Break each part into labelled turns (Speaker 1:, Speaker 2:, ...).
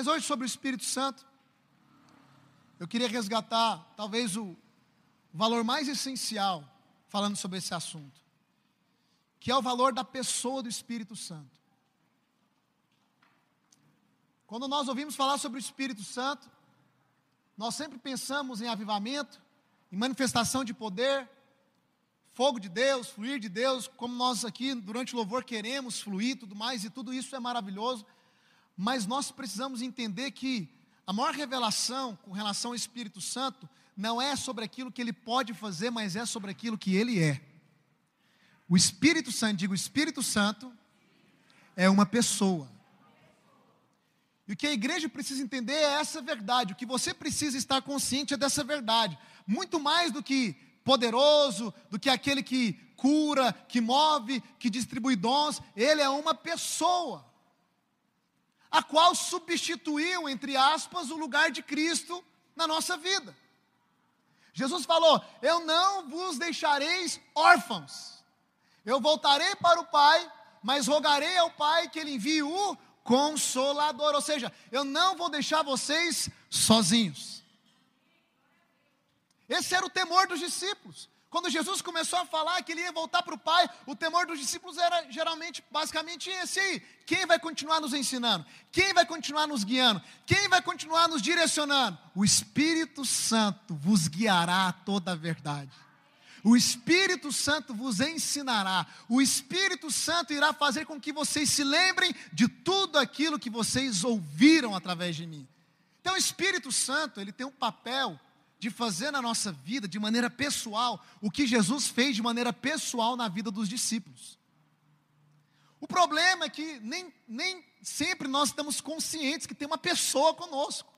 Speaker 1: Mas hoje, sobre o Espírito Santo, eu queria resgatar talvez o valor mais essencial falando sobre esse assunto, que é o valor da pessoa do Espírito Santo. Quando nós ouvimos falar sobre o Espírito Santo, nós sempre pensamos em avivamento, em manifestação de poder, fogo de Deus, fluir de Deus, como nós aqui durante o louvor queremos fluir, tudo mais, e tudo isso é maravilhoso, mas nós precisamos entender que a maior revelação com relação ao Espírito Santo não é sobre aquilo que ele pode fazer, mas é sobre aquilo que ele é. O Espírito Santo, digo, o Espírito Santo é uma pessoa. E o que a igreja precisa entender é essa verdade. O que você precisa estar consciente é dessa verdade. Muito mais do que poderoso, do que aquele que cura, que move, que distribui dons. Ele é uma pessoa, a qual substituiu, entre aspas, o lugar de Cristo na nossa vida. Jesus falou: Eu não vos deixareis órfãos, eu voltarei para o Pai, mas rogarei ao Pai que Ele envie o Consolador, ou seja, eu não vou deixar vocês sozinhos. Esse era o temor dos discípulos. Quando Jesus começou a falar que ele ia voltar para o Pai, o temor dos discípulos era geralmente, basicamente esse aí. Quem vai continuar nos ensinando? Quem vai continuar nos guiando? Quem vai continuar nos direcionando? O Espírito Santo vos guiará a toda a verdade. O Espírito Santo vos ensinará. O Espírito Santo irá fazer com que vocês se lembrem de tudo aquilo que vocês ouviram através de mim. Então, o Espírito Santo, ele tem um papel de fazer na nossa vida, de maneira pessoal, o que Jesus fez de maneira pessoal na vida dos discípulos. O problema é que nem, nem sempre nós estamos conscientes que tem uma pessoa conosco.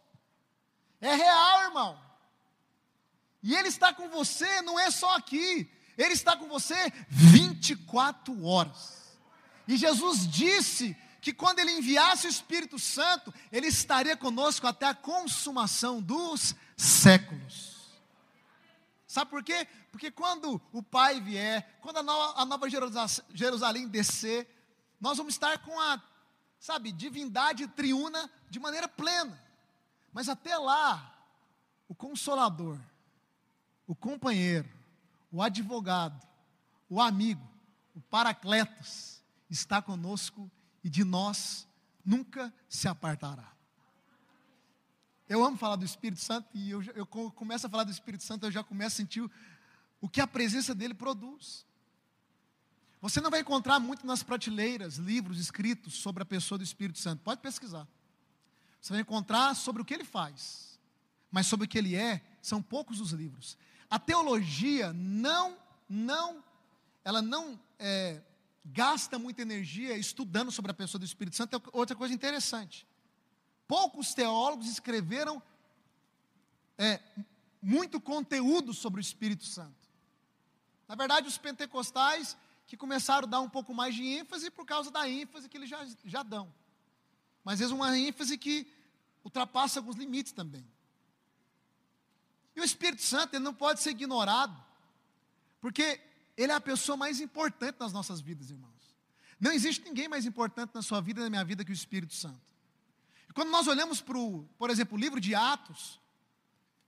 Speaker 1: É real, irmão. E Ele está com você, não é só aqui, Ele está com você 24 horas. E Jesus disse que quando Ele enviasse o Espírito Santo, Ele estaria conosco até a consumação dos séculos. Sabe por quê? Porque quando o Pai vier, quando a nova, a nova Jerusalém descer, nós vamos estar com a, sabe, divindade triuna de maneira plena. Mas até lá, o consolador, o companheiro, o advogado, o amigo, o paracletos está conosco e de nós nunca se apartará. Eu amo falar do Espírito Santo e eu, eu começo a falar do Espírito Santo, eu já começo a sentir o, o que a presença dele produz. Você não vai encontrar muito nas prateleiras livros escritos sobre a pessoa do Espírito Santo. Pode pesquisar. Você vai encontrar sobre o que ele faz, mas sobre o que ele é, são poucos os livros. A teologia não, não, ela não é, gasta muita energia estudando sobre a pessoa do Espírito Santo. É outra coisa interessante poucos teólogos escreveram é, muito conteúdo sobre o Espírito Santo. Na verdade, os pentecostais que começaram a dar um pouco mais de ênfase por causa da ênfase que eles já, já dão. Mas às vezes uma ênfase que ultrapassa alguns limites também. E o Espírito Santo ele não pode ser ignorado, porque ele é a pessoa mais importante nas nossas vidas, irmãos. Não existe ninguém mais importante na sua vida e na minha vida que o Espírito Santo. Quando nós olhamos para, o, por exemplo, o livro de Atos,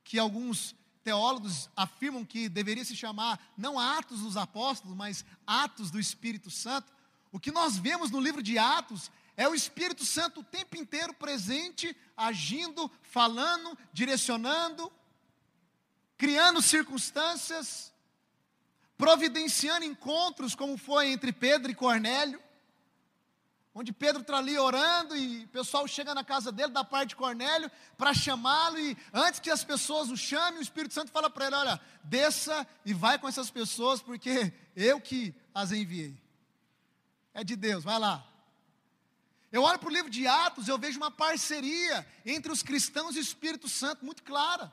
Speaker 1: que alguns teólogos afirmam que deveria se chamar não Atos dos Apóstolos, mas Atos do Espírito Santo, o que nós vemos no livro de Atos é o Espírito Santo o tempo inteiro presente, agindo, falando, direcionando, criando circunstâncias, providenciando encontros, como foi entre Pedro e Cornélio onde Pedro está ali orando e o pessoal chega na casa dele, da parte de Cornélio, para chamá-lo, e antes que as pessoas o chamem, o Espírito Santo fala para ele: Olha, desça e vai com essas pessoas, porque eu que as enviei. É de Deus, vai lá. Eu olho para o livro de Atos, eu vejo uma parceria entre os cristãos e o Espírito Santo muito clara.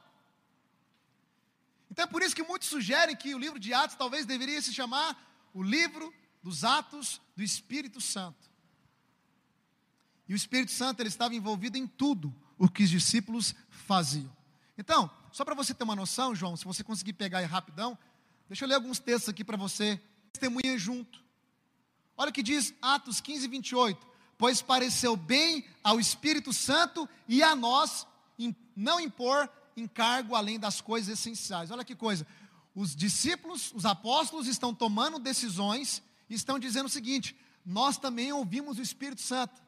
Speaker 1: Então é por isso que muitos sugerem que o livro de Atos talvez deveria se chamar o livro dos Atos do Espírito Santo. E o Espírito Santo ele estava envolvido em tudo o que os discípulos faziam. Então, só para você ter uma noção, João, se você conseguir pegar aí rapidão, deixa eu ler alguns textos aqui para você, testemunha junto. Olha o que diz Atos 15, 28. pois pareceu bem ao Espírito Santo e a nós não impor encargo além das coisas essenciais. Olha que coisa. Os discípulos, os apóstolos estão tomando decisões e estão dizendo o seguinte: nós também ouvimos o Espírito Santo.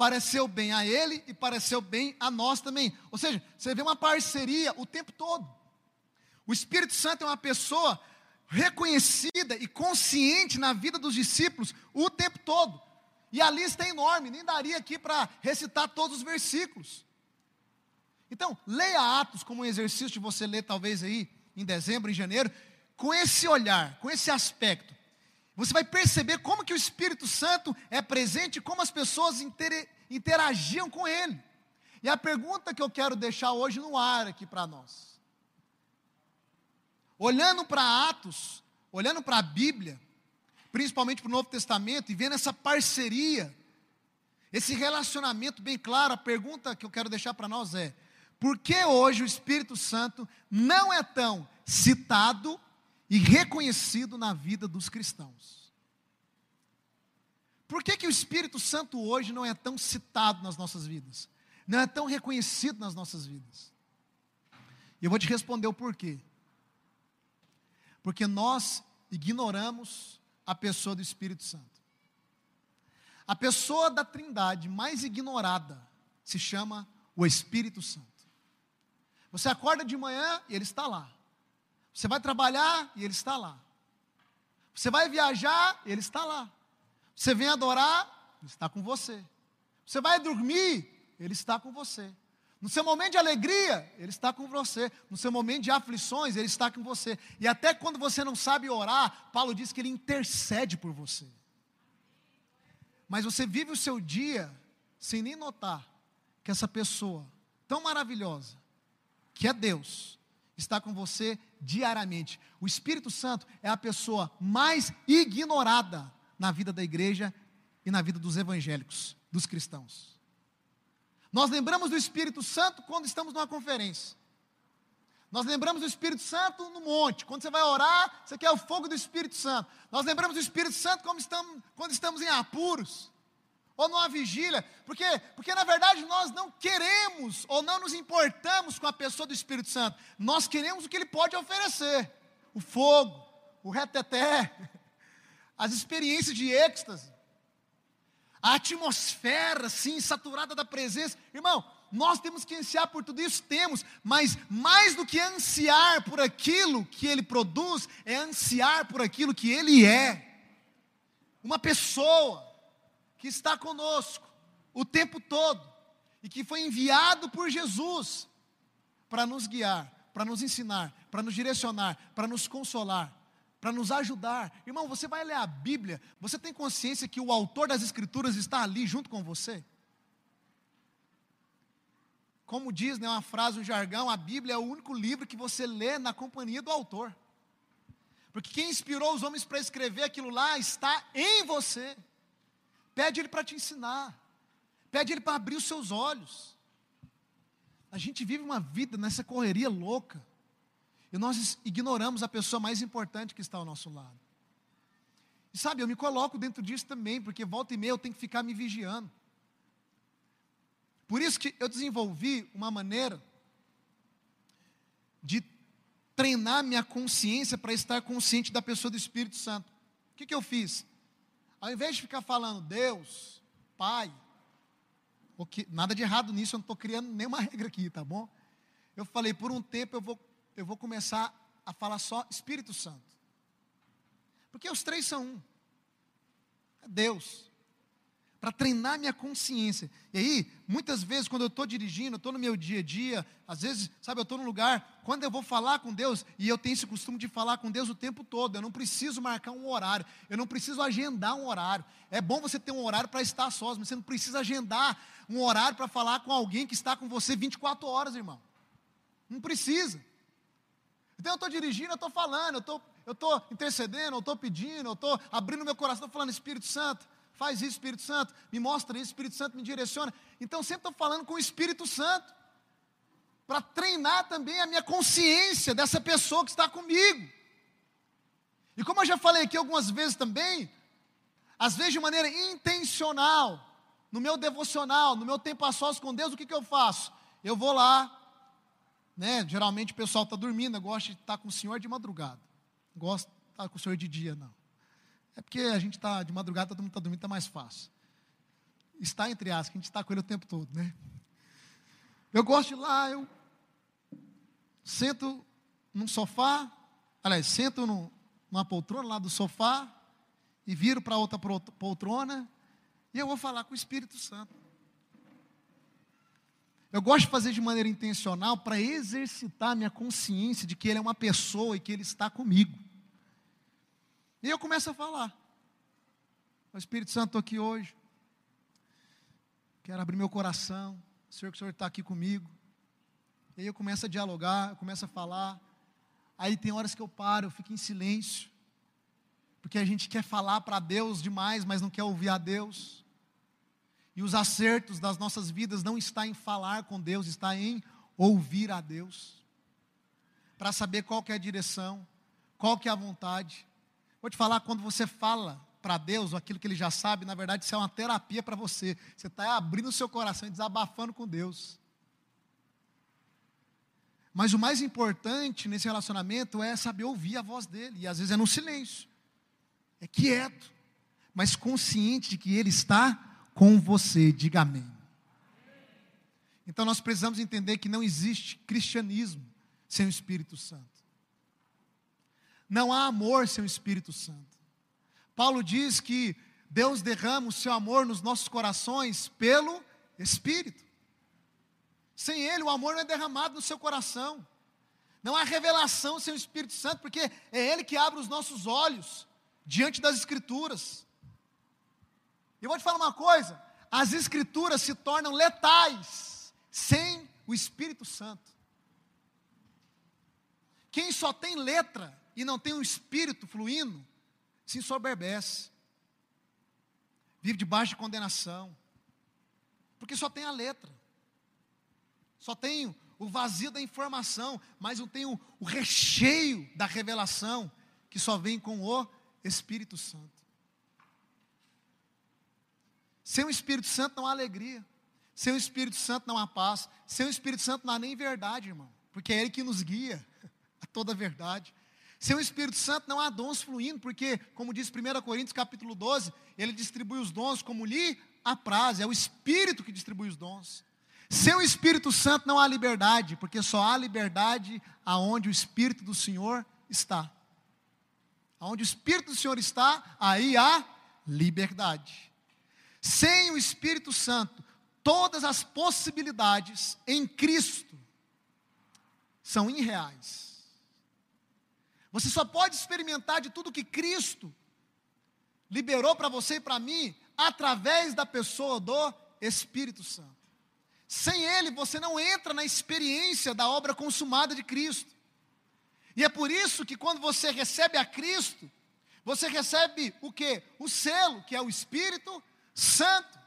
Speaker 1: Pareceu bem a ele e pareceu bem a nós também. Ou seja, você vê uma parceria o tempo todo. O Espírito Santo é uma pessoa reconhecida e consciente na vida dos discípulos o tempo todo. E a lista é enorme, nem daria aqui para recitar todos os versículos. Então, leia Atos como um exercício de você ler, talvez aí, em dezembro, em janeiro, com esse olhar, com esse aspecto. Você vai perceber como que o Espírito Santo é presente, como as pessoas inter, interagiam com ele. E a pergunta que eu quero deixar hoje no ar aqui para nós. Olhando para Atos, olhando para a Bíblia, principalmente para o Novo Testamento, e vendo essa parceria, esse relacionamento bem claro, a pergunta que eu quero deixar para nós é: por que hoje o Espírito Santo não é tão citado e reconhecido na vida dos cristãos. Por que, que o Espírito Santo hoje não é tão citado nas nossas vidas? Não é tão reconhecido nas nossas vidas? E eu vou te responder o porquê. Porque nós ignoramos a pessoa do Espírito Santo. A pessoa da Trindade mais ignorada se chama o Espírito Santo. Você acorda de manhã e ele está lá. Você vai trabalhar e Ele está lá. Você vai viajar, Ele está lá. Você vem adorar, Ele está com você. Você vai dormir, Ele está com você. No seu momento de alegria, Ele está com você. No seu momento de aflições, Ele está com você. E até quando você não sabe orar, Paulo diz que Ele intercede por você. Mas você vive o seu dia sem nem notar que essa pessoa tão maravilhosa, que é Deus, está com você diariamente. O Espírito Santo é a pessoa mais ignorada na vida da igreja e na vida dos evangélicos, dos cristãos. Nós lembramos do Espírito Santo quando estamos numa conferência. Nós lembramos do Espírito Santo no monte. Quando você vai orar, você quer o fogo do Espírito Santo. Nós lembramos do Espírito Santo estamos, quando estamos em apuros ou numa vigília, porque, porque na verdade nós não queremos ou não nos importamos com a pessoa do Espírito Santo, nós queremos o que ele pode oferecer: o fogo, o reteté, as experiências de êxtase, a atmosfera assim, saturada da presença. Irmão, nós temos que ansiar por tudo isso, temos, mas mais do que ansiar por aquilo que ele produz, é ansiar por aquilo que ele é. Uma pessoa que está conosco o tempo todo e que foi enviado por Jesus para nos guiar, para nos ensinar, para nos direcionar, para nos consolar, para nos ajudar. Irmão, você vai ler a Bíblia, você tem consciência que o autor das Escrituras está ali junto com você? Como diz né, uma frase, um jargão, a Bíblia é o único livro que você lê na companhia do autor. Porque quem inspirou os homens para escrever aquilo lá está em você. Pede Ele para te ensinar. Pede Ele para abrir os seus olhos. A gente vive uma vida nessa correria louca. E nós ignoramos a pessoa mais importante que está ao nosso lado. E sabe, eu me coloco dentro disso também, porque volta e meia eu tenho que ficar me vigiando. Por isso que eu desenvolvi uma maneira de treinar minha consciência para estar consciente da pessoa do Espírito Santo. O que, que eu fiz? Ao invés de ficar falando Deus, Pai, o que, nada de errado nisso, eu não estou criando nenhuma regra aqui, tá bom? Eu falei, por um tempo eu vou, eu vou começar a falar só Espírito Santo. Porque os três são um. É Deus para treinar minha consciência. E aí, muitas vezes, quando eu estou dirigindo, eu estou no meu dia a dia, às vezes, sabe, eu estou num lugar, quando eu vou falar com Deus, e eu tenho esse costume de falar com Deus o tempo todo, eu não preciso marcar um horário, eu não preciso agendar um horário. É bom você ter um horário para estar sós, mas você não precisa agendar um horário para falar com alguém que está com você 24 horas, irmão. Não precisa. Então eu estou dirigindo, eu estou falando, eu eu estou intercedendo, eu estou pedindo, eu estou abrindo meu coração, estou falando, Espírito Santo, Faz isso, Espírito Santo, me mostra isso, Espírito Santo me direciona. Então sempre estou falando com o Espírito Santo, para treinar também a minha consciência dessa pessoa que está comigo. E como eu já falei aqui algumas vezes também, às vezes de maneira intencional, no meu devocional, no meu tempo a sós com Deus, o que, que eu faço? Eu vou lá, né? Geralmente o pessoal está dormindo, eu gosto de estar com o Senhor de madrugada. Gosto de estar com o Senhor de dia, não. É porque a gente está de madrugada, todo mundo está dormindo, está mais fácil. Está entre aspas, a gente está com ele o tempo todo, né? Eu gosto de ir lá, eu sento num sofá, aliás, sento numa poltrona lá do sofá e viro para outra poltrona e eu vou falar com o Espírito Santo. Eu gosto de fazer de maneira intencional para exercitar minha consciência de que Ele é uma pessoa e que Ele está comigo. E eu começo a falar. O Espírito Santo, aqui hoje. Quero abrir meu coração. Senhor, que o Senhor está aqui comigo. E aí eu começo a dialogar, eu começo a falar. Aí tem horas que eu paro, eu fico em silêncio. Porque a gente quer falar para Deus demais, mas não quer ouvir a Deus. E os acertos das nossas vidas não está em falar com Deus, está em ouvir a Deus. Para saber qual que é a direção, qual que é a vontade. Vou te falar, quando você fala para Deus aquilo que Ele já sabe, na verdade isso é uma terapia para você. Você está abrindo o seu coração e desabafando com Deus. Mas o mais importante nesse relacionamento é saber ouvir a voz dele. E às vezes é no silêncio. É quieto. Mas consciente de que ele está com você. Diga amém. Então nós precisamos entender que não existe cristianismo sem o Espírito Santo. Não há amor sem o Espírito Santo. Paulo diz que Deus derrama o seu amor nos nossos corações pelo Espírito. Sem Ele, o amor não é derramado no seu coração. Não há revelação sem o Espírito Santo, porque é Ele que abre os nossos olhos diante das Escrituras. E eu vou te falar uma coisa: as Escrituras se tornam letais sem o Espírito Santo. Quem só tem letra e não tem um Espírito fluindo, se ensoberbece, vive debaixo de condenação, porque só tem a letra. Só tem o vazio da informação, mas não tem o, o recheio da revelação, que só vem com o Espírito Santo. Sem o Espírito Santo não há alegria. Sem o Espírito Santo não há paz. Sem o Espírito Santo não há nem verdade, irmão. Porque é Ele que nos guia a toda a verdade. Sem o Espírito Santo não há dons fluindo, porque, como diz 1 Coríntios capítulo 12, ele distribui os dons como lhe apraz, é o Espírito que distribui os dons. Sem o Espírito Santo não há liberdade, porque só há liberdade aonde o Espírito do Senhor está. Aonde o Espírito do Senhor está, aí há liberdade. Sem o Espírito Santo, todas as possibilidades em Cristo são irreais. Você só pode experimentar de tudo que Cristo liberou para você e para mim através da pessoa do Espírito Santo. Sem Ele, você não entra na experiência da obra consumada de Cristo. E é por isso que quando você recebe a Cristo, você recebe o que? O selo, que é o Espírito Santo.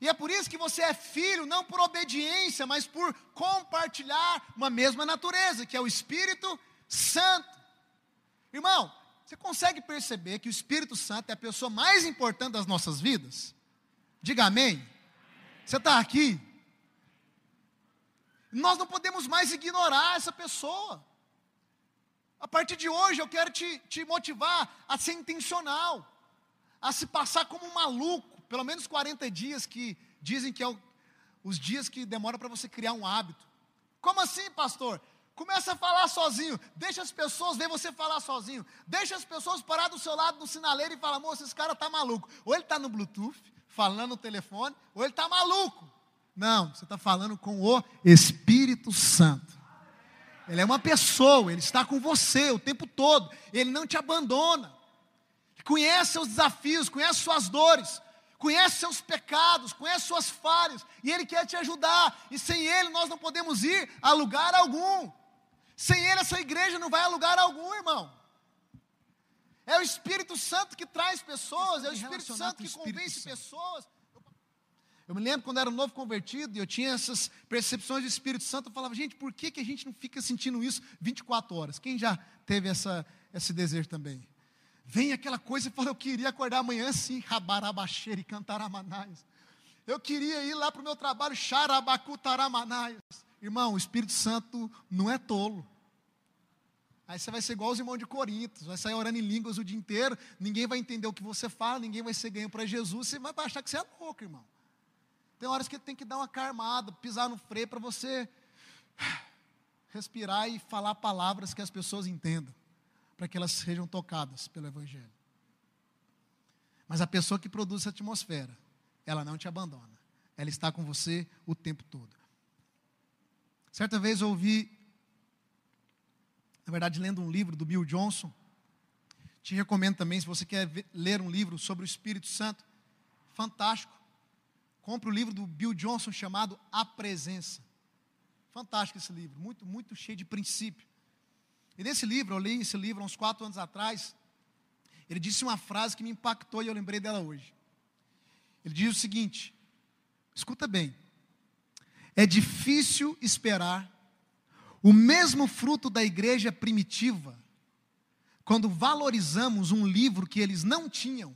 Speaker 1: E é por isso que você é filho, não por obediência, mas por compartilhar uma mesma natureza, que é o Espírito Santo. Irmão, você consegue perceber que o Espírito Santo é a pessoa mais importante das nossas vidas? Diga amém. Você está aqui? Nós não podemos mais ignorar essa pessoa. A partir de hoje eu quero te, te motivar a ser intencional, a se passar como um maluco, pelo menos 40 dias que dizem que é o, os dias que demora para você criar um hábito. Como assim, pastor? Começa a falar sozinho, deixa as pessoas ver você falar sozinho, deixa as pessoas parar do seu lado no sinaleiro e falar, moça, esse cara está maluco. Ou ele está no Bluetooth, falando no telefone, ou ele está maluco. Não, você está falando com o Espírito Santo. Ele é uma pessoa, ele está com você o tempo todo, ele não te abandona. Conhece seus desafios, conhece suas dores, conhece seus pecados, conhece suas falhas, e ele quer te ajudar. E sem ele nós não podemos ir a lugar algum. Sem ele essa igreja não vai a lugar algum, irmão. É o Espírito Santo que traz pessoas, é o Espírito Santo que convence pessoas. Eu me lembro quando eu era um novo convertido e eu tinha essas percepções do Espírito Santo, eu falava, gente, por que, que a gente não fica sentindo isso 24 horas? Quem já teve essa, esse desejo também? Vem aquela coisa e fala, eu queria acordar amanhã assim, rabarabaxeira e cantar amanais. Eu queria ir lá para o meu trabalho, xarabacutaramanaias. Irmão, o Espírito Santo não é tolo. Aí você vai ser igual os irmãos de Corinto, vai sair orando em línguas o dia inteiro, ninguém vai entender o que você fala, ninguém vai ser ganho para Jesus, você vai achar que você é louco, irmão. Tem horas que tem que dar uma carmada, pisar no freio para você respirar e falar palavras que as pessoas entendam, para que elas sejam tocadas pelo Evangelho. Mas a pessoa que produz essa atmosfera, ela não te abandona, ela está com você o tempo todo. Certa vez eu ouvi na verdade, lendo um livro do Bill Johnson. Te recomendo também, se você quer ver, ler um livro sobre o Espírito Santo, fantástico. Compre o livro do Bill Johnson chamado A Presença. Fantástico esse livro, muito, muito cheio de princípio. E nesse livro, eu li esse livro uns quatro anos atrás, ele disse uma frase que me impactou e eu lembrei dela hoje. Ele diz o seguinte: escuta bem, é difícil esperar o mesmo fruto da igreja primitiva, quando valorizamos um livro que eles não tinham,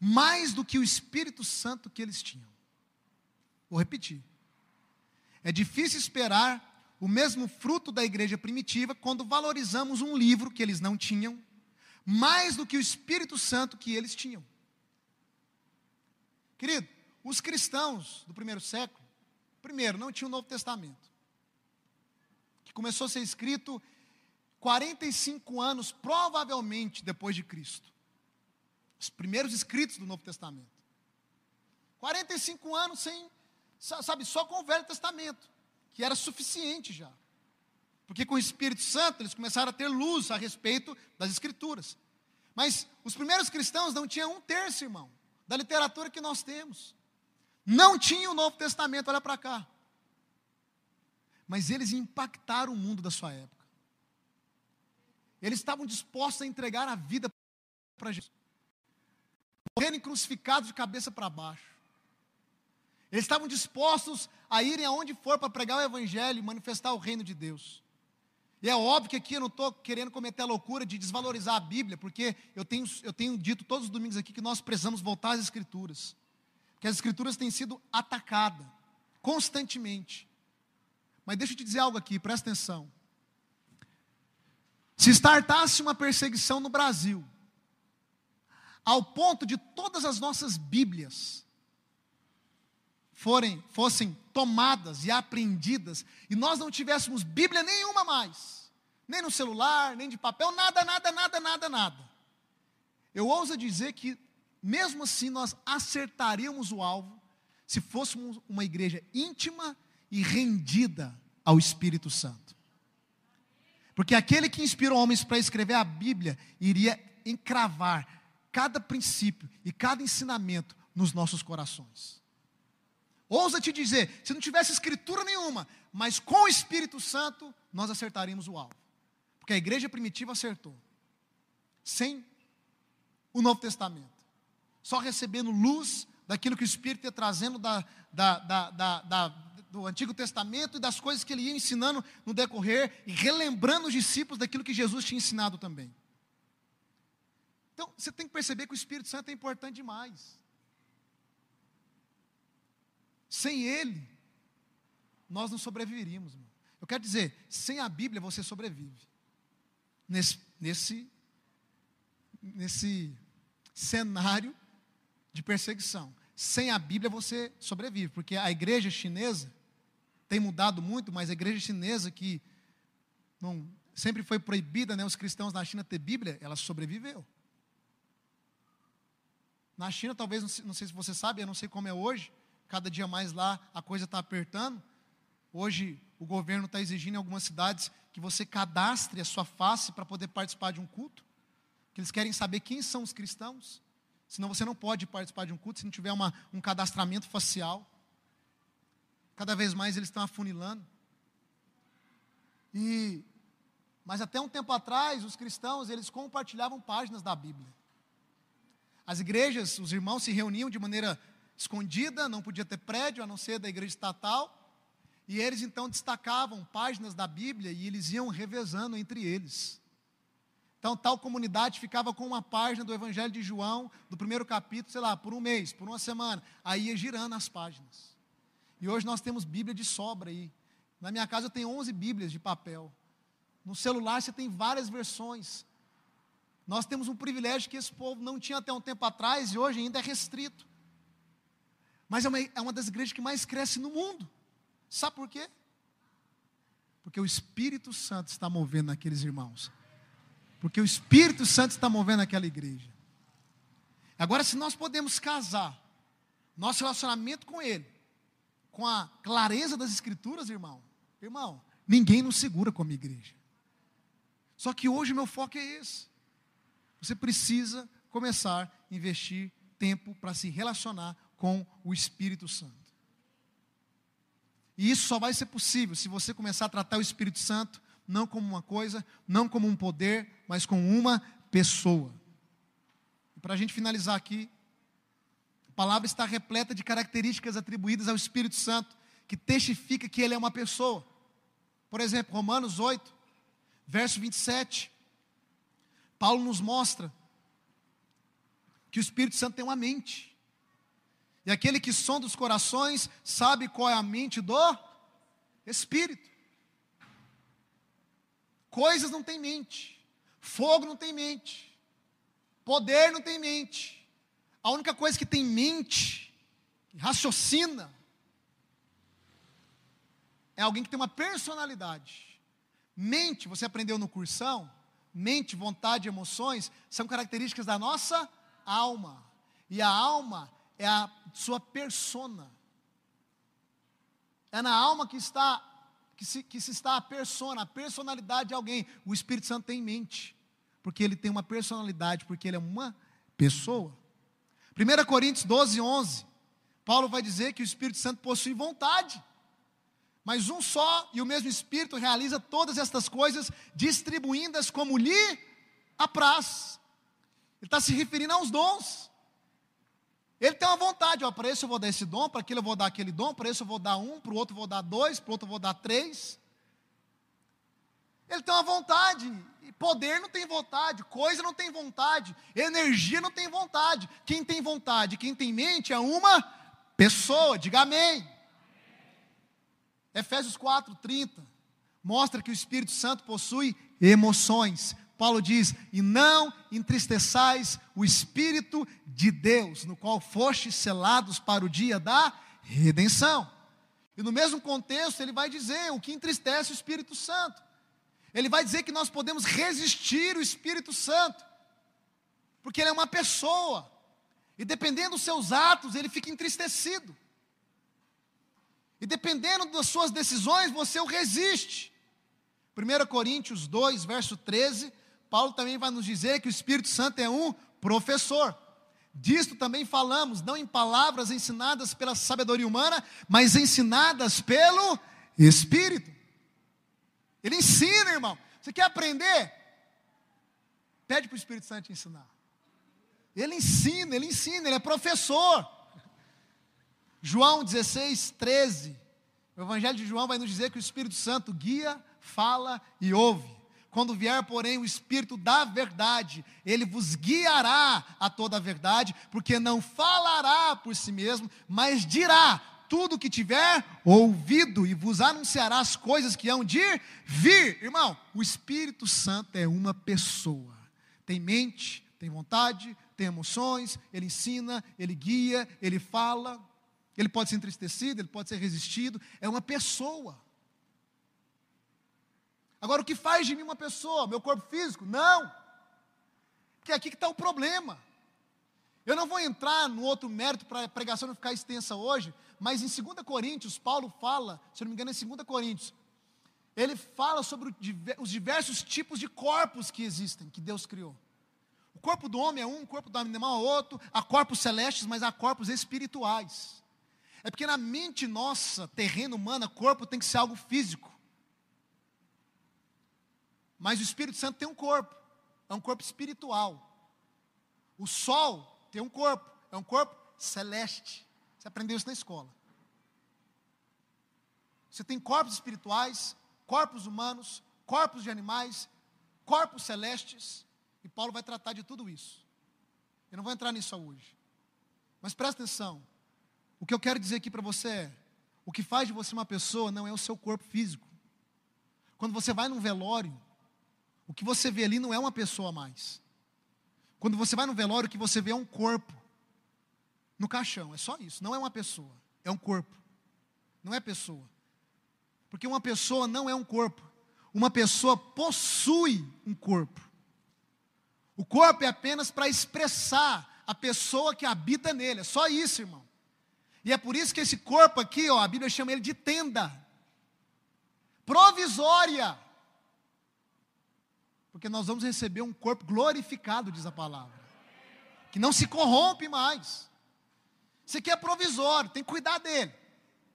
Speaker 1: mais do que o Espírito Santo que eles tinham. Vou repetir. É difícil esperar o mesmo fruto da igreja primitiva quando valorizamos um livro que eles não tinham, mais do que o Espírito Santo que eles tinham. Querido, os cristãos do primeiro século, primeiro, não tinham o Novo Testamento que começou a ser escrito 45 anos, provavelmente depois de Cristo. Os primeiros escritos do Novo Testamento. 45 anos sem, sabe, só com o Velho Testamento, que era suficiente já. Porque com o Espírito Santo eles começaram a ter luz a respeito das Escrituras. Mas os primeiros cristãos não tinham um terço, irmão, da literatura que nós temos. Não tinha o Novo Testamento, olha para cá mas eles impactaram o mundo da sua época. Eles estavam dispostos a entregar a vida para Jesus, morrerem crucificados de cabeça para baixo. Eles estavam dispostos a irem aonde for para pregar o Evangelho e manifestar o reino de Deus. E é óbvio que aqui eu não estou querendo cometer a loucura de desvalorizar a Bíblia, porque eu tenho, eu tenho dito todos os domingos aqui que nós precisamos voltar às Escrituras. Que as Escrituras têm sido atacadas constantemente. Mas deixa eu te dizer algo aqui, presta atenção. Se startasse uma perseguição no Brasil, ao ponto de todas as nossas Bíblias forem, fossem tomadas e apreendidas, e nós não tivéssemos Bíblia nenhuma mais, nem no celular, nem de papel, nada, nada, nada, nada, nada. Eu ouso dizer que, mesmo assim, nós acertaríamos o alvo se fôssemos uma igreja íntima e rendida ao Espírito Santo. Porque aquele que inspirou homens para escrever a Bíblia iria encravar cada princípio e cada ensinamento nos nossos corações. Ousa te dizer, se não tivesse escritura nenhuma, mas com o Espírito Santo, nós acertaríamos o alvo. Porque a igreja primitiva acertou. Sem o Novo Testamento. Só recebendo luz daquilo que o Espírito ia trazendo da, da, da, da, do Antigo Testamento e das coisas que ele ia ensinando no decorrer e relembrando os discípulos daquilo que Jesus tinha ensinado também. Então, você tem que perceber que o Espírito Santo é importante demais. Sem ele, nós não sobreviveríamos. Irmão. Eu quero dizer, sem a Bíblia você sobrevive. Nesse, nesse, nesse cenário de perseguição. Sem a Bíblia você sobrevive, porque a igreja chinesa tem mudado muito, mas a igreja chinesa que não, sempre foi proibida, né, os cristãos na China ter Bíblia, ela sobreviveu. Na China, talvez, não sei, se você sabe, eu não sei como é hoje, cada dia mais lá a coisa está apertando. Hoje o governo está exigindo em algumas cidades que você cadastre a sua face para poder participar de um culto. Que eles querem saber quem são os cristãos. Senão você não pode participar de um culto se não tiver uma, um cadastramento facial. Cada vez mais eles estão afunilando. E mas até um tempo atrás, os cristãos, eles compartilhavam páginas da Bíblia. As igrejas, os irmãos se reuniam de maneira escondida, não podia ter prédio, a não ser da igreja estatal. E eles então destacavam páginas da Bíblia e eles iam revezando entre eles. Então, tal comunidade ficava com uma página do Evangelho de João, do primeiro capítulo, sei lá, por um mês, por uma semana. Aí ia girando as páginas. E hoje nós temos Bíblia de sobra aí. Na minha casa eu tenho 11 Bíblias de papel. No celular você tem várias versões. Nós temos um privilégio que esse povo não tinha até um tempo atrás e hoje ainda é restrito. Mas é uma, é uma das igrejas que mais cresce no mundo. Sabe por quê? Porque o Espírito Santo está movendo aqueles irmãos. Porque o Espírito Santo está movendo aquela igreja. Agora, se nós podemos casar nosso relacionamento com Ele, com a clareza das Escrituras, irmão, irmão, ninguém nos segura como igreja. Só que hoje o meu foco é esse. Você precisa começar a investir tempo para se relacionar com o Espírito Santo. E isso só vai ser possível se você começar a tratar o Espírito Santo não como uma coisa, não como um poder, mas como uma pessoa. E para a gente finalizar aqui, a palavra está repleta de características atribuídas ao Espírito Santo, que testifica que ele é uma pessoa. Por exemplo, Romanos 8, verso 27, Paulo nos mostra que o Espírito Santo tem uma mente. E aquele que sonda os corações sabe qual é a mente do Espírito. Coisas não têm mente. Fogo não tem mente. Poder não tem mente. A única coisa que tem mente, raciocina, é alguém que tem uma personalidade. Mente, você aprendeu no cursão, mente, vontade, emoções, são características da nossa alma. E a alma é a sua persona. É na alma que está que se, que se está a persona, a personalidade de alguém. O Espírito Santo tem em mente, porque ele tem uma personalidade, porque ele é uma pessoa. 1 Coríntios 12, 11, Paulo vai dizer que o Espírito Santo possui vontade, mas um só e o mesmo Espírito realiza todas estas coisas, distribuindo-as como lhe apraz. Ele está se referindo aos dons. Ele tem uma vontade, ó, para esse eu vou dar esse dom, para aquele eu vou dar aquele dom, para esse eu vou dar um, para o outro eu vou dar dois, para o outro eu vou dar três. Ele tem uma vontade, poder não tem vontade, coisa não tem vontade, energia não tem vontade. Quem tem vontade, quem tem mente é uma pessoa, diga amém. Efésios 4, 30 mostra que o Espírito Santo possui emoções, Paulo diz: E não entristeçais o Espírito de Deus, no qual fostes selados para o dia da redenção. E no mesmo contexto, ele vai dizer o que entristece o Espírito Santo. Ele vai dizer que nós podemos resistir o Espírito Santo, porque ele é uma pessoa, e dependendo dos seus atos, ele fica entristecido. E dependendo das suas decisões, você o resiste. 1 Coríntios 2, verso 13, Paulo também vai nos dizer que o Espírito Santo é um professor. Disto também falamos, não em palavras ensinadas pela sabedoria humana, mas ensinadas pelo Espírito. Ele ensina, irmão. Você quer aprender? Pede para o Espírito Santo te ensinar. Ele ensina, ele ensina, ele é professor. João 16, 13. O Evangelho de João vai nos dizer que o Espírito Santo guia, fala e ouve. Quando vier, porém, o Espírito da verdade, ele vos guiará a toda a verdade, porque não falará por si mesmo, mas dirá tudo o que tiver ouvido e vos anunciará as coisas que hão de vir. Irmão, o Espírito Santo é uma pessoa. Tem mente, tem vontade, tem emoções, ele ensina, ele guia, ele fala. Ele pode ser entristecido, ele pode ser resistido, é uma pessoa. Agora, o que faz de mim uma pessoa? Meu corpo físico? Não. Que é aqui que está o problema. Eu não vou entrar no outro mérito para a pregação não ficar extensa hoje, mas em 2 Coríntios, Paulo fala, se não me engano, é em 2 Coríntios, ele fala sobre os diversos tipos de corpos que existem, que Deus criou. O corpo do homem é um, o corpo do animal é outro, há corpos celestes, mas há corpos espirituais. É porque na mente nossa, terreno humana, corpo tem que ser algo físico. Mas o Espírito Santo tem um corpo, é um corpo espiritual. O sol tem um corpo, é um corpo celeste. Você aprendeu isso na escola. Você tem corpos espirituais, corpos humanos, corpos de animais, corpos celestes. E Paulo vai tratar de tudo isso. Eu não vou entrar nisso hoje. Mas presta atenção. O que eu quero dizer aqui para você é: o que faz de você uma pessoa não é o seu corpo físico. Quando você vai num velório, o que você vê ali não é uma pessoa mais. Quando você vai no velório, o que você vê é um corpo no caixão. É só isso. Não é uma pessoa, é um corpo. Não é pessoa. Porque uma pessoa não é um corpo. Uma pessoa possui um corpo. O corpo é apenas para expressar a pessoa que habita nele. É só isso, irmão. E é por isso que esse corpo aqui, ó, a Bíblia chama ele de tenda provisória. Porque nós vamos receber um corpo glorificado, diz a palavra. Que não se corrompe mais. Isso aqui é provisório, tem que cuidar dele.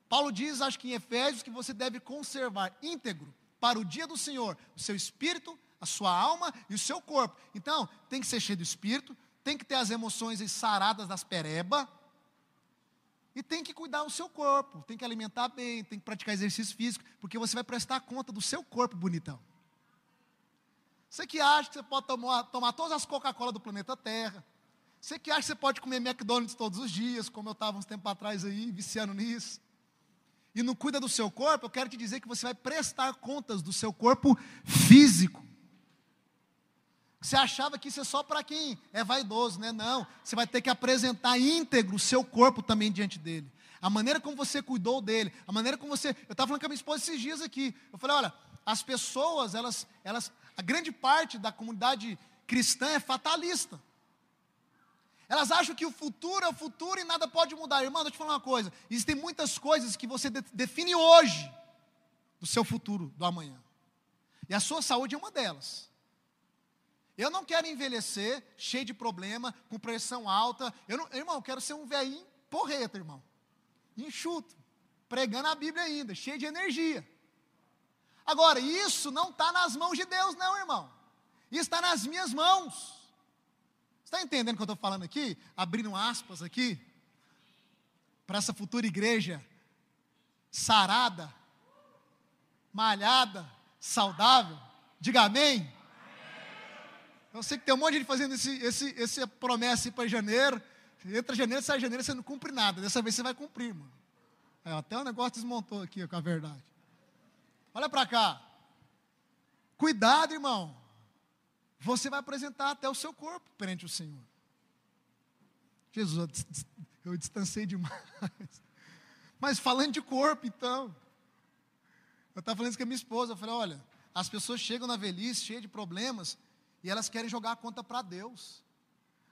Speaker 1: Paulo diz, acho que em Efésios, que você deve conservar íntegro para o dia do Senhor o seu espírito, a sua alma e o seu corpo. Então, tem que ser cheio do espírito, tem que ter as emoções saradas das pereba, e tem que cuidar do seu corpo, tem que alimentar bem, tem que praticar exercício físico, porque você vai prestar conta do seu corpo bonitão. Você que acha que você pode tomar, tomar todas as Coca-Cola do planeta Terra, você que acha que você pode comer McDonald's todos os dias, como eu estava uns tempos atrás aí, viciando nisso, e não cuida do seu corpo, eu quero te dizer que você vai prestar contas do seu corpo físico. Você achava que isso é só para quem é vaidoso, né? Não, você vai ter que apresentar íntegro o seu corpo também diante dele. A maneira como você cuidou dele, a maneira como você. Eu estava falando com a minha esposa esses dias aqui. Eu falei: olha, as pessoas, elas, elas, a grande parte da comunidade cristã é fatalista. Elas acham que o futuro é o futuro e nada pode mudar. Irmão, deixa eu te falar uma coisa: existem muitas coisas que você de, define hoje do seu futuro, do amanhã. E a sua saúde é uma delas. Eu não quero envelhecer cheio de problema, com pressão alta. Eu não, irmão, eu quero ser um velhinho porreta, irmão. Enxuto, pregando a Bíblia ainda, cheio de energia. Agora, isso não está nas mãos de Deus, não, irmão. Isso está nas minhas mãos. Está entendendo o que eu estou falando aqui? Abrindo aspas aqui. Para essa futura igreja sarada, malhada, saudável. Diga amém. Eu sei que tem um monte de gente fazendo esse, esse, essa promessa para janeiro. Entra janeiro, sai janeiro, você não cumpre nada. Dessa vez você vai cumprir, mano. É, até o negócio desmontou aqui com a verdade. Olha para cá. Cuidado, irmão. Você vai apresentar até o seu corpo perante o Senhor. Jesus, eu distanciei demais. Mas falando de corpo, então. Eu estava falando isso com a minha esposa. Eu falei: olha, as pessoas chegam na velhice cheias de problemas e elas querem jogar a conta para Deus.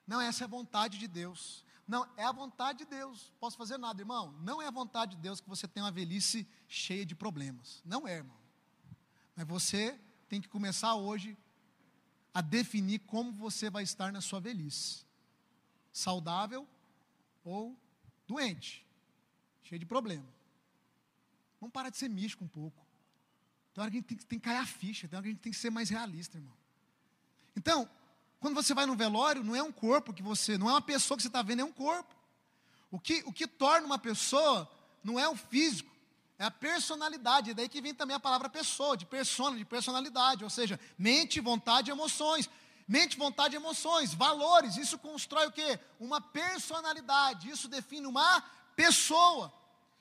Speaker 1: Não, essa é a vontade de Deus. Não, é a vontade de Deus. Posso fazer nada, irmão? Não é a vontade de Deus que você tenha uma velhice cheia de problemas. Não é, irmão. Mas você tem que começar hoje a definir como você vai estar na sua velhice: saudável ou doente, cheio de problema. Vamos parar de ser místico um pouco. Tem hora que a gente tem, tem que cair a ficha, tem hora que a gente tem que ser mais realista, irmão. Então, quando você vai no velório, não é um corpo que você, não é uma pessoa que você está vendo, é um corpo. O que, o que torna uma pessoa não é o físico, é a personalidade. É daí que vem também a palavra pessoa, de persona, de personalidade, ou seja, mente, vontade e emoções. Mente, vontade emoções, valores, isso constrói o quê? Uma personalidade, isso define uma pessoa.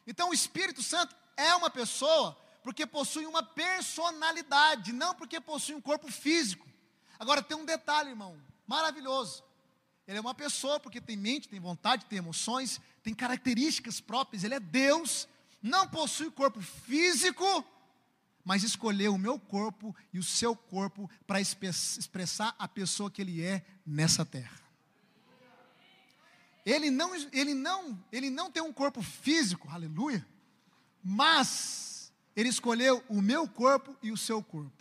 Speaker 1: Então o Espírito Santo é uma pessoa porque possui uma personalidade, não porque possui um corpo físico. Agora tem um detalhe, irmão, maravilhoso. Ele é uma pessoa porque tem mente, tem vontade, tem emoções, tem características próprias. Ele é Deus, não possui corpo físico, mas escolheu o meu corpo e o seu corpo para expressar a pessoa que ele é nessa terra. Ele não, ele não, ele não tem um corpo físico, aleluia, mas ele escolheu o meu corpo e o seu corpo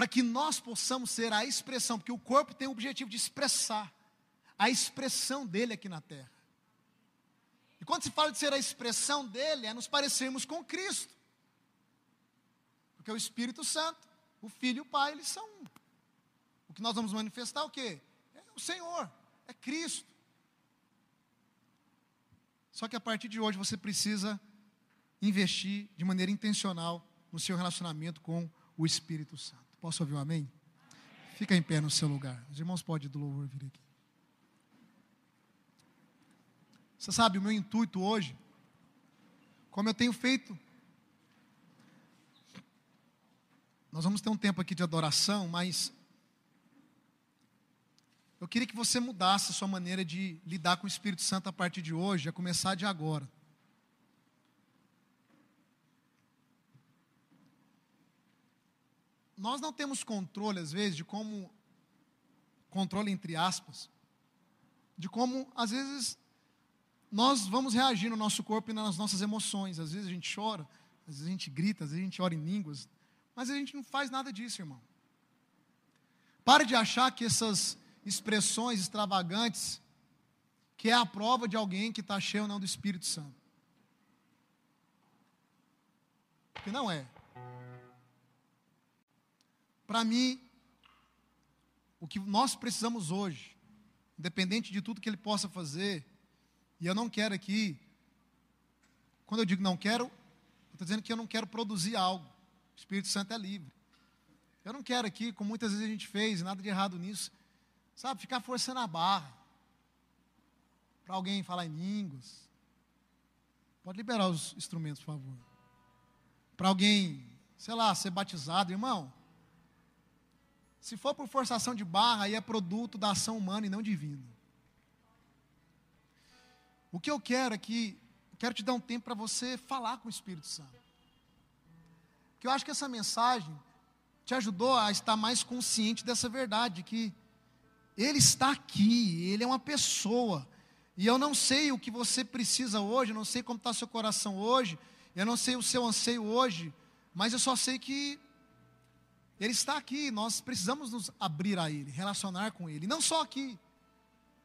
Speaker 1: para que nós possamos ser a expressão, porque o corpo tem o objetivo de expressar a expressão dele aqui na terra. E quando se fala de ser a expressão dele, é nos parecermos com Cristo. Porque o Espírito Santo, o Filho e o Pai, eles são um. O que nós vamos manifestar é o quê? É o Senhor, é Cristo. Só que a partir de hoje você precisa investir de maneira intencional no seu relacionamento com o Espírito Santo. Posso ouvir um amém? Fica em pé no seu lugar. Os irmãos podem do louvor vir aqui. Você sabe, o meu intuito hoje, como eu tenho feito, nós vamos ter um tempo aqui de adoração, mas eu queria que você mudasse a sua maneira de lidar com o Espírito Santo a partir de hoje, a começar de agora. Nós não temos controle, às vezes, de como controle entre aspas, de como, às vezes, nós vamos reagir no nosso corpo e nas nossas emoções. Às vezes a gente chora, às vezes a gente grita, às vezes a gente ora em línguas, mas a gente não faz nada disso, irmão. Pare de achar que essas expressões extravagantes, que é a prova de alguém que está cheio ou não do Espírito Santo. Porque não é. Para mim, o que nós precisamos hoje, independente de tudo que ele possa fazer, e eu não quero aqui, quando eu digo não quero, eu estou dizendo que eu não quero produzir algo. O Espírito Santo é livre. Eu não quero aqui, como muitas vezes a gente fez, nada de errado nisso, sabe, ficar forçando a barra. Para alguém falar em línguas. Pode liberar os instrumentos, por favor. Para alguém, sei lá, ser batizado, irmão. Se for por forçação de barra, aí é produto da ação humana e não divina. O que eu quero é que, quero te dar um tempo para você falar com o Espírito Santo. Porque eu acho que essa mensagem te ajudou a estar mais consciente dessa verdade, que Ele está aqui, Ele é uma pessoa. E eu não sei o que você precisa hoje, eu não sei como está seu coração hoje, eu não sei o seu anseio hoje, mas eu só sei que Ele está aqui, nós precisamos nos abrir a Ele, relacionar com Ele, não só aqui,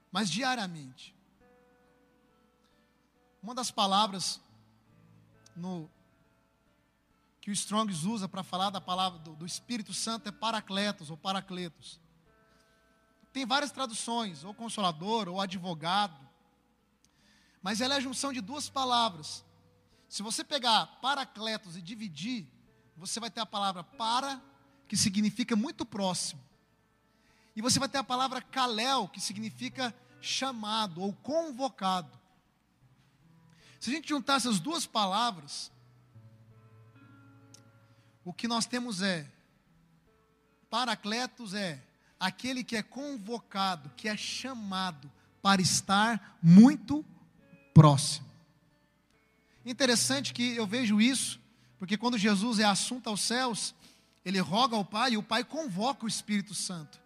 Speaker 1: mas diariamente. Uma das palavras no, que o Strongs usa para falar da palavra do, do, Espírito Santo é paracletos ou paracletos. Tem várias traduções, ou consolador, ou advogado. Mas ela é a junção de duas palavras. Se você pegar paracletos e dividir, você vai ter a palavra para, que significa muito próximo. E você vai ter a palavra kalel, que significa chamado ou convocado. Se a gente juntar essas duas palavras, o que nós temos é Paracletos é aquele que é convocado, que é chamado para estar muito próximo. Interessante que eu vejo isso, porque quando Jesus é assunto aos céus, ele roga ao Pai e o Pai convoca o Espírito Santo.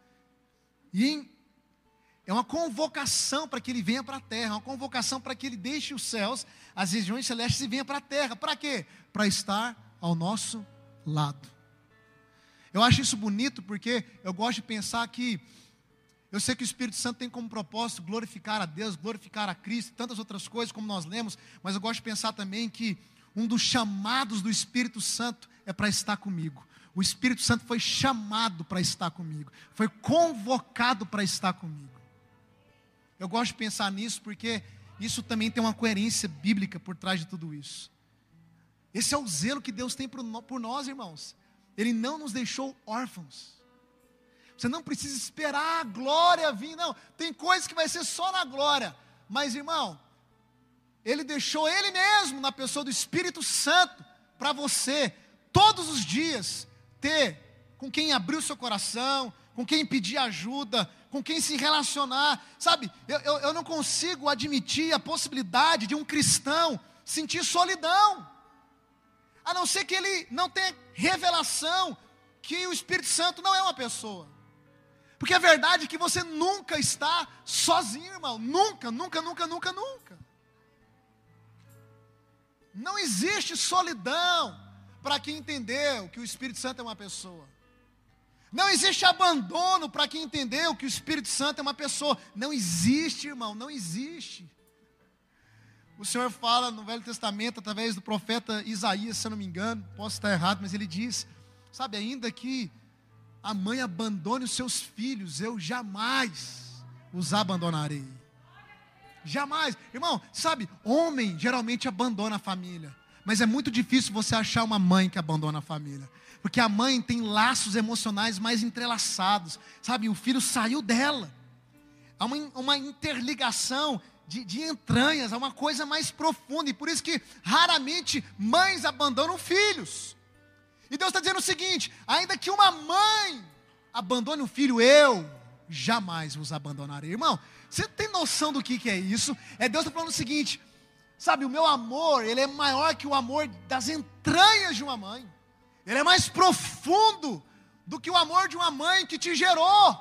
Speaker 1: E é uma convocação para que ele venha para a terra, uma convocação para que ele deixe os céus, as regiões celestes e venha para a terra. Para quê? Para estar ao nosso lado. Eu acho isso bonito porque eu gosto de pensar que eu sei que o Espírito Santo tem como propósito glorificar a Deus, glorificar a Cristo, tantas outras coisas como nós lemos, mas eu gosto de pensar também que um dos chamados do Espírito Santo é para estar comigo. O Espírito Santo foi chamado para estar comigo, foi convocado para estar comigo. Eu gosto de pensar nisso porque isso também tem uma coerência bíblica por trás de tudo isso. Esse é o zelo que Deus tem por nós, irmãos. Ele não nos deixou órfãos. Você não precisa esperar a glória vir, não. Tem coisas que vai ser só na glória. Mas, irmão, Ele deixou Ele mesmo, na pessoa do Espírito Santo, para você, todos os dias, ter com quem abrir o seu coração, com quem pedir ajuda, com quem se relacionar. Sabe, eu, eu, eu não consigo admitir a possibilidade de um cristão sentir solidão, a não ser que ele não tenha revelação que o Espírito Santo não é uma pessoa. Porque a verdade é que você nunca está sozinho, irmão. Nunca, nunca, nunca, nunca, nunca. Não existe solidão para quem entendeu que o Espírito Santo é uma pessoa. Não existe abandono para quem entendeu que o Espírito Santo é uma pessoa. Não existe, irmão, não existe. O Senhor fala no Velho Testamento, através do profeta Isaías, se eu não me engano, posso estar errado, mas ele diz: sabe, ainda que a mãe abandone os seus filhos, eu jamais os abandonarei. Jamais. Irmão, sabe, homem geralmente abandona a família. Mas é muito difícil você achar uma mãe que abandona a família. Porque a mãe tem laços emocionais mais entrelaçados. Sabe, o filho saiu dela. Há uma, uma interligação de, de entranhas, há uma coisa mais profunda. E por isso que raramente mães abandonam filhos. E Deus está dizendo o seguinte: ainda que uma mãe abandone o filho, eu jamais vos abandonarei. Irmão, você tem noção do que, que é isso? É Deus está falando o seguinte: sabe, o meu amor, ele é maior que o amor das entranhas de uma mãe. Ele é mais profundo do que o amor de uma mãe que te gerou.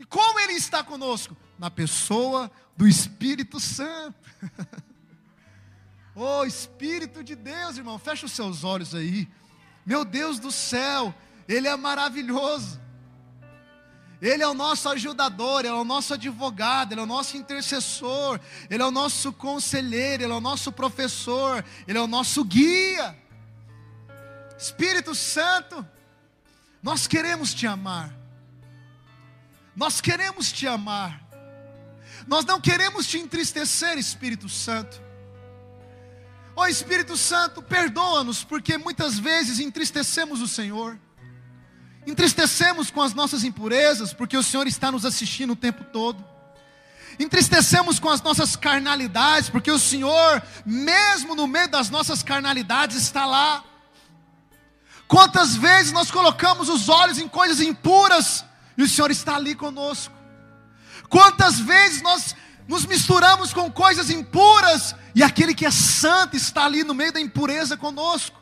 Speaker 1: E como ele está conosco? Na pessoa do Espírito Santo. oh, Espírito de Deus, irmão, fecha os seus olhos aí. Meu Deus do céu, Ele é maravilhoso. Ele é o nosso ajudador, Ele é o nosso advogado, Ele é o nosso intercessor, Ele é o nosso conselheiro, Ele é o nosso professor, Ele é o nosso guia. Espírito Santo, nós queremos te amar. Nós queremos te amar. Nós não queremos te entristecer, Espírito Santo. Ó oh, Espírito Santo, perdoa-nos, porque muitas vezes entristecemos o Senhor. Entristecemos com as nossas impurezas, porque o Senhor está nos assistindo o tempo todo. Entristecemos com as nossas carnalidades, porque o Senhor, mesmo no meio das nossas carnalidades, está lá. Quantas vezes nós colocamos os olhos em coisas impuras e o Senhor está ali conosco? Quantas vezes nós nos misturamos com coisas impuras e aquele que é santo está ali no meio da impureza conosco?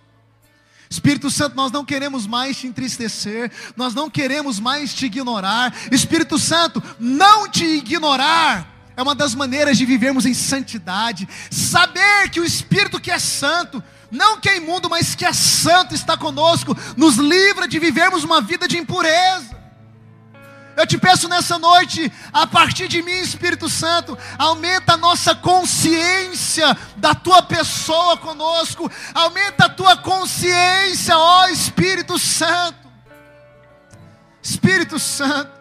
Speaker 1: Espírito Santo, nós não queremos mais te entristecer, nós não queremos mais te ignorar. Espírito Santo, não te ignorar é uma das maneiras de vivermos em santidade. Saber que o Espírito que é santo não que é imundo, mas que é santo, está conosco, nos livra de vivermos uma vida de impureza. Eu te peço nessa noite, a partir de mim, Espírito Santo, aumenta a nossa consciência da tua pessoa conosco, aumenta a tua consciência, ó Espírito Santo. Espírito Santo,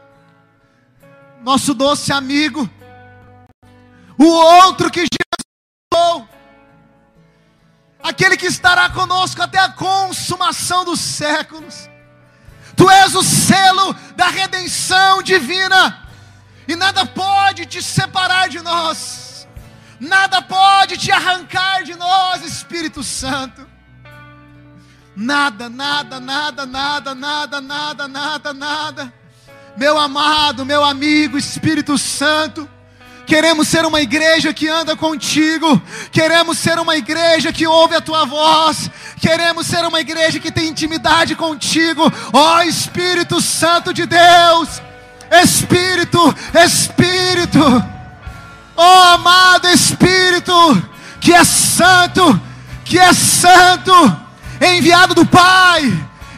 Speaker 1: nosso doce amigo, o outro que Jesus aquele que estará conosco até a consumação dos séculos. Tu és o selo da redenção divina, e nada pode te separar de nós, nada pode te arrancar de nós, Espírito Santo. Nada, nada, nada, nada, nada, nada, nada, nada. Meu amado, meu amigo Espírito Santo, Queremos ser uma igreja que anda contigo. Queremos ser uma igreja que ouve a tua voz. Queremos ser uma igreja que tem intimidade contigo. Ó oh, Espírito Santo de Deus. Espírito, Espírito. Ó oh, amado Espírito, que é santo, que é santo, enviado do Pai,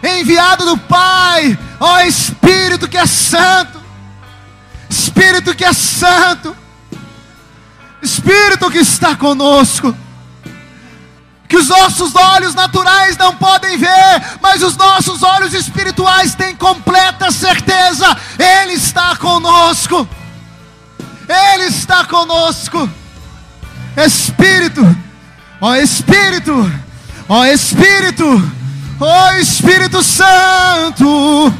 Speaker 1: enviado do Pai. Ó Espírito que é santo. Espírito que é santo, Espírito que está conosco, que os nossos olhos naturais não podem ver, mas os nossos olhos espirituais têm completa certeza, Ele está conosco, Ele está conosco, Espírito, ó Espírito, ó Espírito, ó Espírito Santo,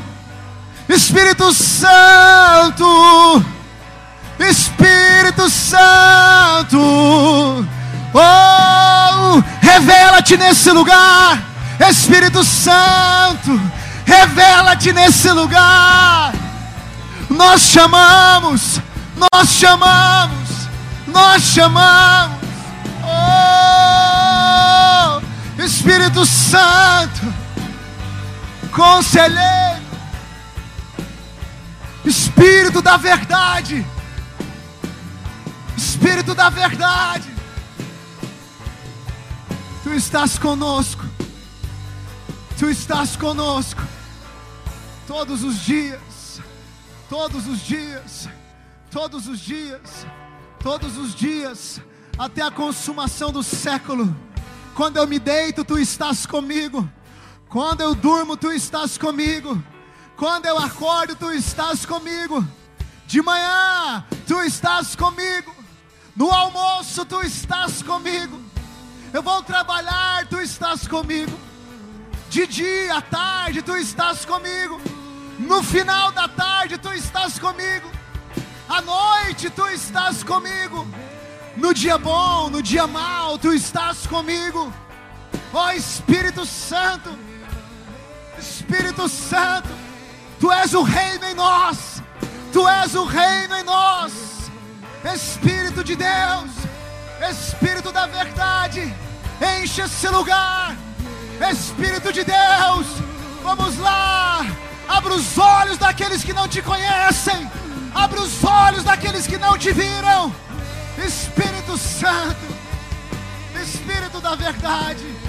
Speaker 1: Espírito Santo, Espírito Santo, oh, revela-te nesse lugar, Espírito Santo, revela-te nesse lugar. Nós chamamos, nós chamamos, nós chamamos, oh, Espírito Santo, conselheiro, Espírito da verdade. Espírito da verdade, Tu estás conosco, Tu estás conosco, todos os dias, todos os dias, todos os dias, todos os dias, até a consumação do século. Quando eu me deito, Tu estás comigo, quando eu durmo, Tu estás comigo, quando eu acordo, Tu estás comigo. De manhã, tu estás comigo. No almoço tu estás comigo. Eu vou trabalhar, tu estás comigo. De dia, à tarde, tu estás comigo. No final da tarde, tu estás comigo. À noite, tu estás comigo. No dia bom, no dia mau, tu estás comigo. Ó oh, Espírito Santo, Espírito Santo, tu és o reino em nós. Tu és o reino em nós. Espírito de Deus, Espírito da verdade, enche esse lugar. Espírito de Deus, vamos lá. Abra os olhos daqueles que não te conhecem. Abra os olhos daqueles que não te viram. Espírito Santo, Espírito da verdade.